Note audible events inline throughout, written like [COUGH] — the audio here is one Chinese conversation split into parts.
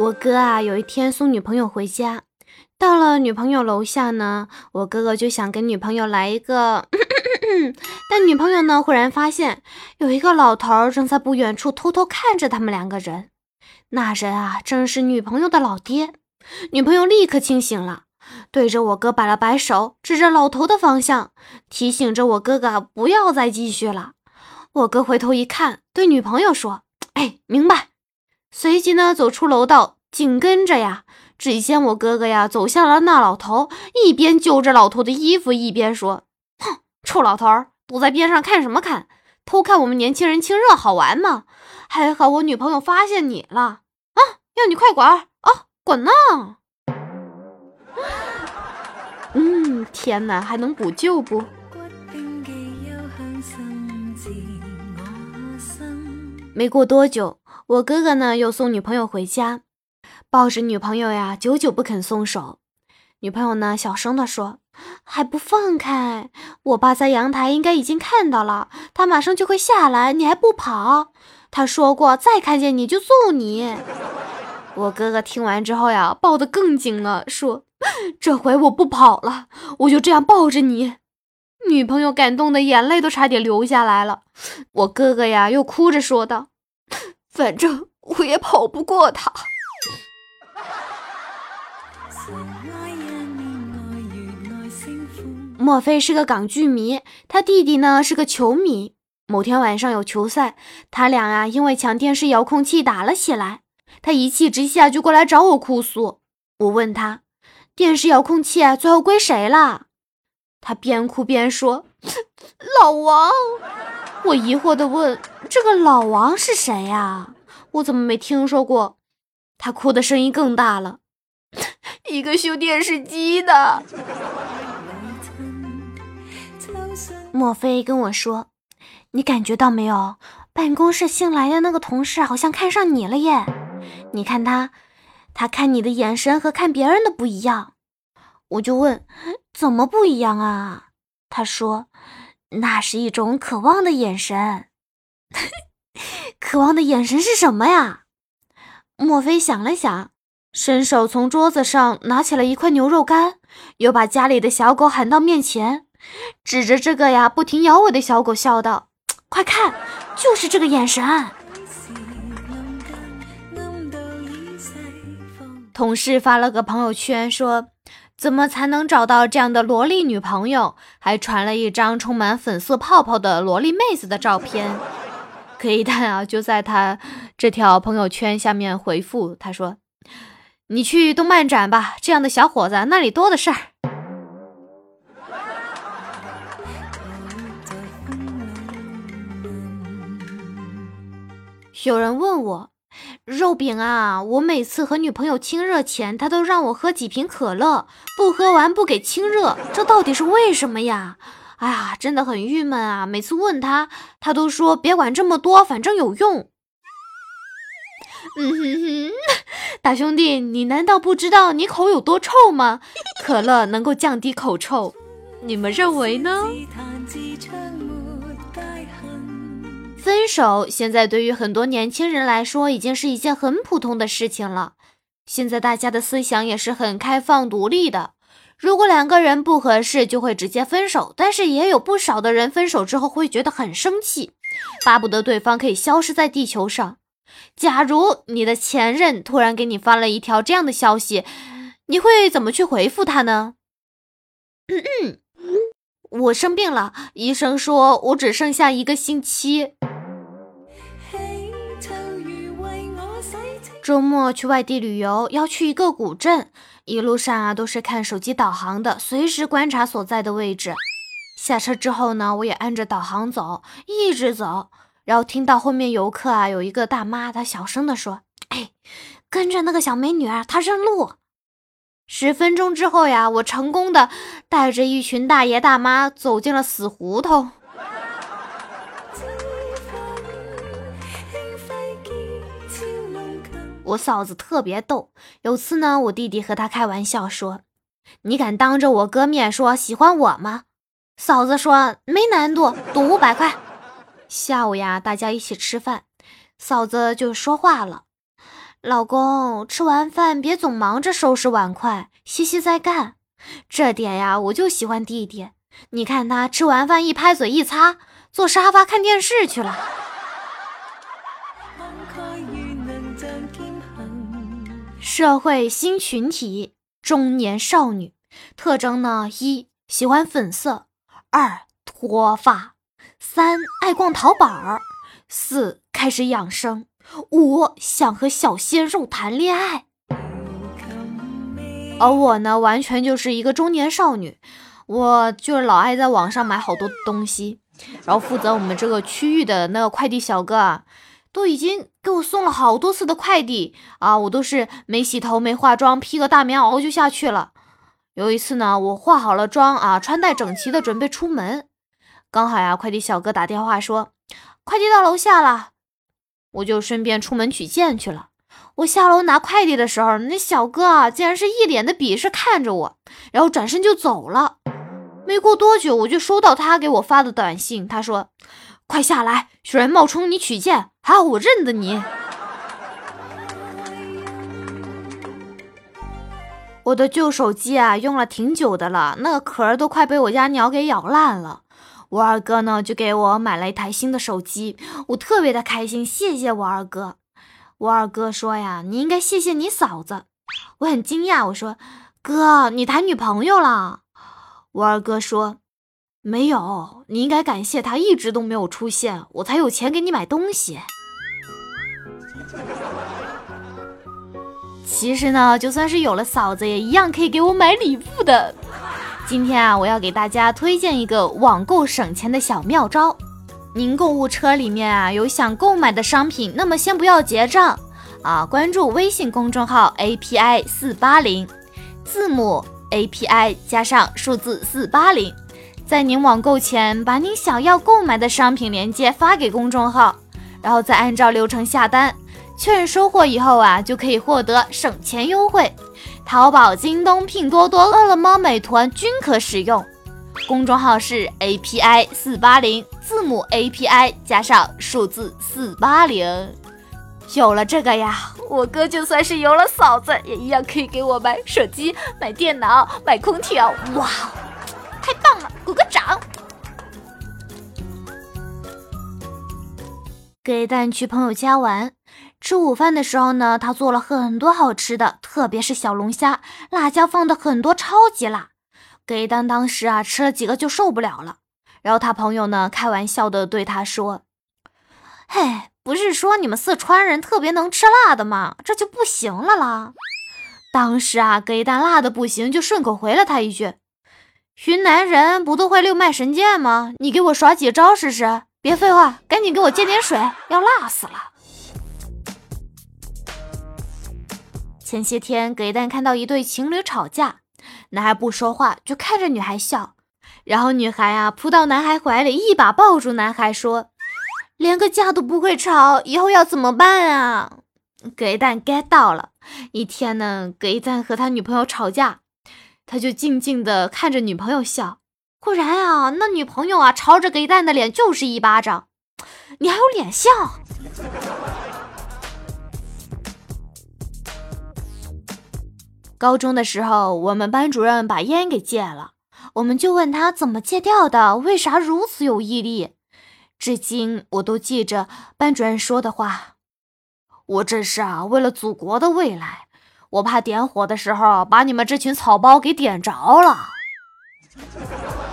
我哥啊，有一天送女朋友回家，到了女朋友楼下呢，我哥哥就想跟女朋友来一个，[COUGHS] 但女朋友呢，忽然发现有一个老头正在不远处偷偷看着他们两个人。那人啊，正是女朋友的老爹。女朋友立刻清醒了，对着我哥摆了摆手，指着老头的方向，提醒着我哥哥不要再继续了。我哥回头一看，对女朋友说：“哎，明白。”随即呢，走出楼道，紧跟着呀，只见我哥哥呀走向了那老头，一边揪着老头的衣服，一边说：“哼，臭老头儿，躲在边上看什么看？偷看我们年轻人亲热好玩吗？还好我女朋友发现你了啊！要你快滚啊，滚呐！”嗯，天哪，还能补救不？没过多久。我哥哥呢，又送女朋友回家，抱着女朋友呀，久久不肯松手。女朋友呢，小声的说：“还不放开！我爸在阳台应该已经看到了，他马上就会下来，你还不跑？他说过，再看见你就揍你。”我哥哥听完之后呀，抱得更紧了，说：“这回我不跑了，我就这样抱着你。”女朋友感动的眼泪都差点流下来了。我哥哥呀，又哭着说道。反正我也跑不过他。莫非是个港剧迷？他弟弟呢是个球迷。某天晚上有球赛，他俩啊因为抢电视遥控器打了起来。他一气之下就过来找我哭诉。我问他，电视遥控器最后归谁了？他边哭边说：“老王。”我疑惑的问：“这个老王是谁呀？我怎么没听说过？”他哭的声音更大了：“ [LAUGHS] 一个修电视机的。”莫非跟我说：“你感觉到没有？办公室新来的那个同事好像看上你了耶？你看他，他看你的眼神和看别人的不一样。”我就问：“怎么不一样啊？”他说。那是一种渴望的眼神，[LAUGHS] 渴望的眼神是什么呀？莫非想了想，伸手从桌子上拿起了一块牛肉干，又把家里的小狗喊到面前，指着这个呀不停咬我的小狗笑道：“快看，就是这个眼神。”同事发了个朋友圈说。怎么才能找到这样的萝莉女朋友？还传了一张充满粉色泡泡的萝莉妹子的照片。可以但啊，就在他这条朋友圈下面回复，他说：“你去动漫展吧，这样的小伙子那里多的是。”有人问我。肉饼啊，我每次和女朋友亲热前，他都让我喝几瓶可乐，不喝完不给亲热，这到底是为什么呀？哎呀，真的很郁闷啊！每次问他，他都说别管这么多，反正有用。嗯哼哼，大兄弟，你难道不知道你口有多臭吗？可乐能够降低口臭，你们认为呢？分手现在对于很多年轻人来说已经是一件很普通的事情了。现在大家的思想也是很开放独立的。如果两个人不合适，就会直接分手。但是也有不少的人分手之后会觉得很生气，巴不得对方可以消失在地球上。假如你的前任突然给你发了一条这样的消息，你会怎么去回复他呢？嗯嗯，我生病了，医生说我只剩下一个星期。周末去外地旅游，要去一个古镇，一路上啊都是看手机导航的，随时观察所在的位置。下车之后呢，我也按着导航走，一直走，然后听到后面游客啊有一个大妈，她小声的说：“哎，跟着那个小美女啊，她认路。”十分钟之后呀，我成功的带着一群大爷大妈走进了死胡同。我嫂子特别逗，有次呢，我弟弟和他开玩笑说：“你敢当着我哥面说喜欢我吗？”嫂子说：“没难度，赌五百块。”下午呀，大家一起吃饭，嫂子就说话了：“老公，吃完饭别总忙着收拾碗筷，歇歇再干。这点呀，我就喜欢弟弟。你看他吃完饭一拍嘴一擦，坐沙发看电视去了。社会新群体：中年少女。特征呢：一、喜欢粉色；二、脱发；三、爱逛淘宝；四、开始养生；五、想和小鲜肉谈恋爱。而我呢，完全就是一个中年少女，我就是老爱在网上买好多东西，然后负责我们这个区域的那个快递小哥，都已经给我送了好多次的快递啊，我都是没洗头没化妆，披个大棉袄就下去了。有一次呢，我化好了妆啊，穿戴整齐的准备出门，刚好呀，快递小哥打电话说快递到楼下了，我就顺便出门取件去了。我下楼拿快递的时候，那小哥啊，竟然是一脸的鄙视看着我，然后转身就走了。没过多久，我就收到他给我发的短信，他说：“快下来，有人冒充你取件，还好我认得你。”我的旧手机啊，用了挺久的了，那个壳都快被我家鸟给咬烂了。我二哥呢，就给我买了一台新的手机，我特别的开心，谢谢我二哥。我二哥说呀：“你应该谢谢你嫂子。”我很惊讶，我说：“哥，你谈女朋友了？”我二哥说：“没有，你应该感谢他一直都没有出现，我才有钱给你买东西。”其实呢，就算是有了嫂子，也一样可以给我买礼物的。今天啊，我要给大家推荐一个网购省钱的小妙招。您购物车里面啊有想购买的商品，那么先不要结账啊，关注微信公众号 API 四八零，字母 API 加上数字四八零，在您网购前把您想要购买的商品链接发给公众号，然后再按照流程下单，确认收货以后啊，就可以获得省钱优惠。淘宝、京东、拼多多、饿了么、美团均可使用。公众号是 API 四八零，字母 API 加上数字四八零。有了这个呀，我哥就算是有了嫂子，也一样可以给我买手机、买电脑、买空调。哇，太棒了，鼓个掌！给蛋去朋友家玩，吃午饭的时候呢，他做了很多好吃的，特别是小龙虾，辣椒放的很多，超级辣。给蛋当时啊吃了几个就受不了了，然后他朋友呢开玩笑的对他说：“嘿，不是说你们四川人特别能吃辣的吗？这就不行了啦。”当时啊给蛋辣的不行，就顺口回了他一句：“云南人不都会六脉神剑吗？你给我耍几招试试！别废话，赶紧给我接点水，要辣死了。”前些天葛一蛋看到一对情侣吵架。男孩不说话，就看着女孩笑，然后女孩啊扑到男孩怀里，一把抱住男孩，说：“连个架都不会吵，以后要怎么办啊？”葛一蛋 get 到了。一天呢，葛一蛋和他女朋友吵架，他就静静的看着女朋友笑。果然啊，那女朋友啊朝着给蛋的脸就是一巴掌。你还有脸笑？高中的时候，我们班主任把烟给戒了，我们就问他怎么戒掉的，为啥如此有毅力？至今我都记着班主任说的话：“我这是啊，为了祖国的未来，我怕点火的时候把你们这群草包给点着了。[LAUGHS] ”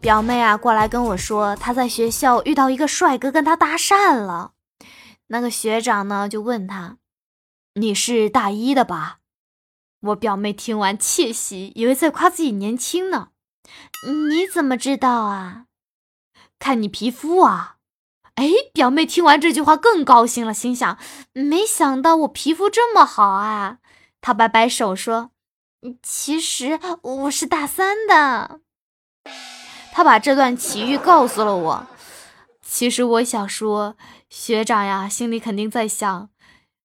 表妹啊，过来跟我说，她在学校遇到一个帅哥，跟她搭讪了。那个学长呢，就问他：“你是大一的吧？”我表妹听完窃喜，以为在夸自己年轻呢。你怎么知道啊？看你皮肤啊！哎，表妹听完这句话更高兴了，心想：没想到我皮肤这么好啊！她摆摆手说：“其实我是大三的。”她把这段奇遇告诉了我。其实我想说，学长呀，心里肯定在想，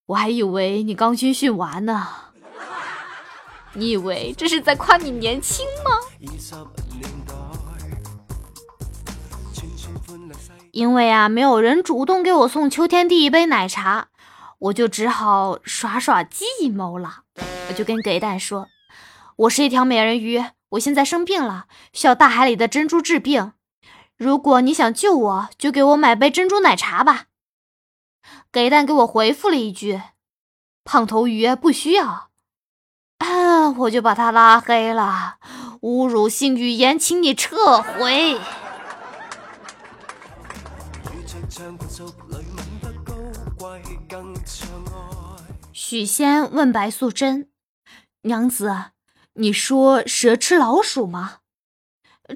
我还以为你刚军训完呢。[LAUGHS] 你以为这是在夸你年轻吗？因为啊，没有人主动给我送秋天第一杯奶茶，我就只好耍耍计谋了。我就跟给蛋说：“我是一条美人鱼，我现在生病了，需要大海里的珍珠治病。如果你想救我，就给我买杯珍珠奶茶吧。”给蛋给我回复了一句：“胖头鱼不需要。”啊，我就把他拉黑了。侮辱性语言，请你撤回。许仙问白素贞：“娘子，你说蛇吃老鼠吗？”“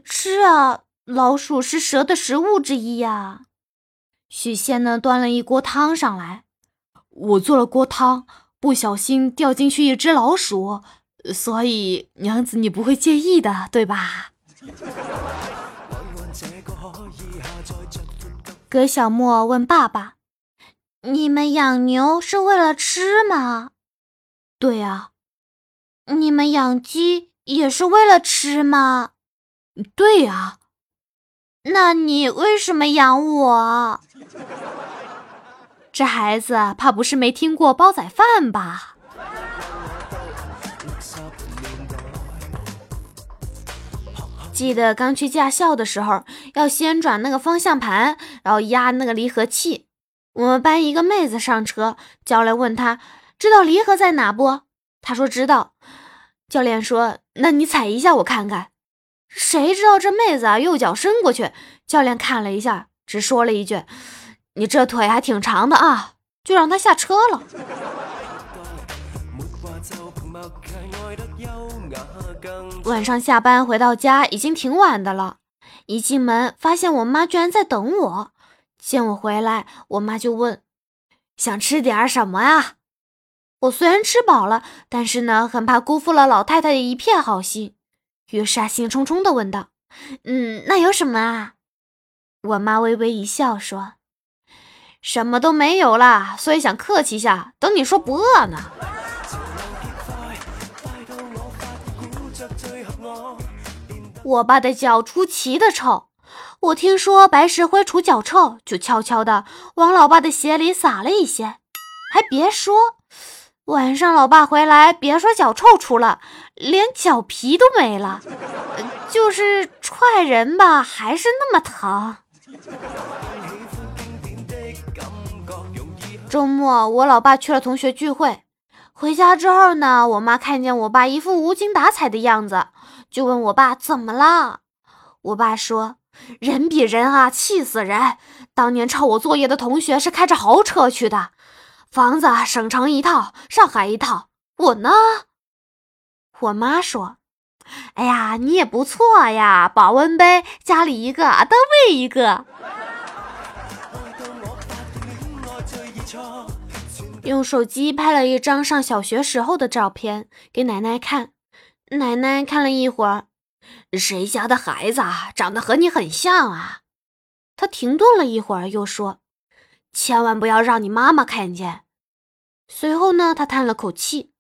吃啊，老鼠是蛇的食物之一呀。”许仙呢，端了一锅汤上来。我做了锅汤，不小心掉进去一只老鼠，所以娘子你不会介意的，对吧？葛小莫问爸爸：“你们养牛是为了吃吗？”“对呀。”“你们养鸡也是为了吃吗？”“对呀。”“那你为什么养我？”这孩子怕不是没听过煲仔饭吧？记得刚去驾校的时候，要先转那个方向盘，然后压那个离合器。我们班一个妹子上车，教练问她知道离合在哪不？她说知道。教练说：“那你踩一下我看看。”谁知道这妹子啊，右脚伸过去，教练看了一下，只说了一句：“你这腿还挺长的啊。”就让她下车了。晚上下班回到家已经挺晚的了，一进门发现我妈居然在等我。见我回来，我妈就问：“想吃点什么呀？”我虽然吃饱了，但是呢，很怕辜负了老太太的一片好心，于是啊，兴冲冲的问道：“嗯，那有什么啊？”我妈微微一笑说：“什么都没有了，所以想客气一下，等你说不饿呢。”我爸的脚出奇的臭，我听说白石灰除脚臭，就悄悄的往老爸的鞋里撒了一些。还别说，晚上老爸回来，别说脚臭除了，连脚皮都没了，就是踹人吧，还是那么疼。周末我老爸去了同学聚会，回家之后呢，我妈看见我爸一副无精打采的样子。就问我爸怎么了？我爸说：“人比人啊，气死人！当年抄我作业的同学是开着豪车去的，房子省城一套，上海一套。我呢？”我妈说：“哎呀，你也不错呀，保温杯家里一个，单位一个。”用手机拍了一张上小学时候的照片给奶奶看。奶奶看了一会儿，谁家的孩子啊，长得和你很像啊？她停顿了一会儿，又说：“千万不要让你妈妈看见。”随后呢，她叹了口气：“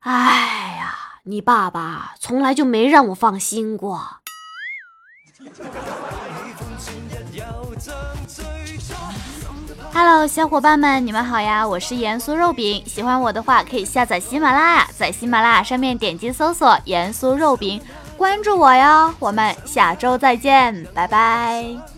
哎呀，你爸爸从来就没让我放心过。” Hello，小伙伴们，你们好呀！我是盐酥肉饼，喜欢我的话可以下载喜马拉雅，在喜马拉雅上面点击搜索“盐酥肉饼”，关注我哟！我们下周再见，拜拜。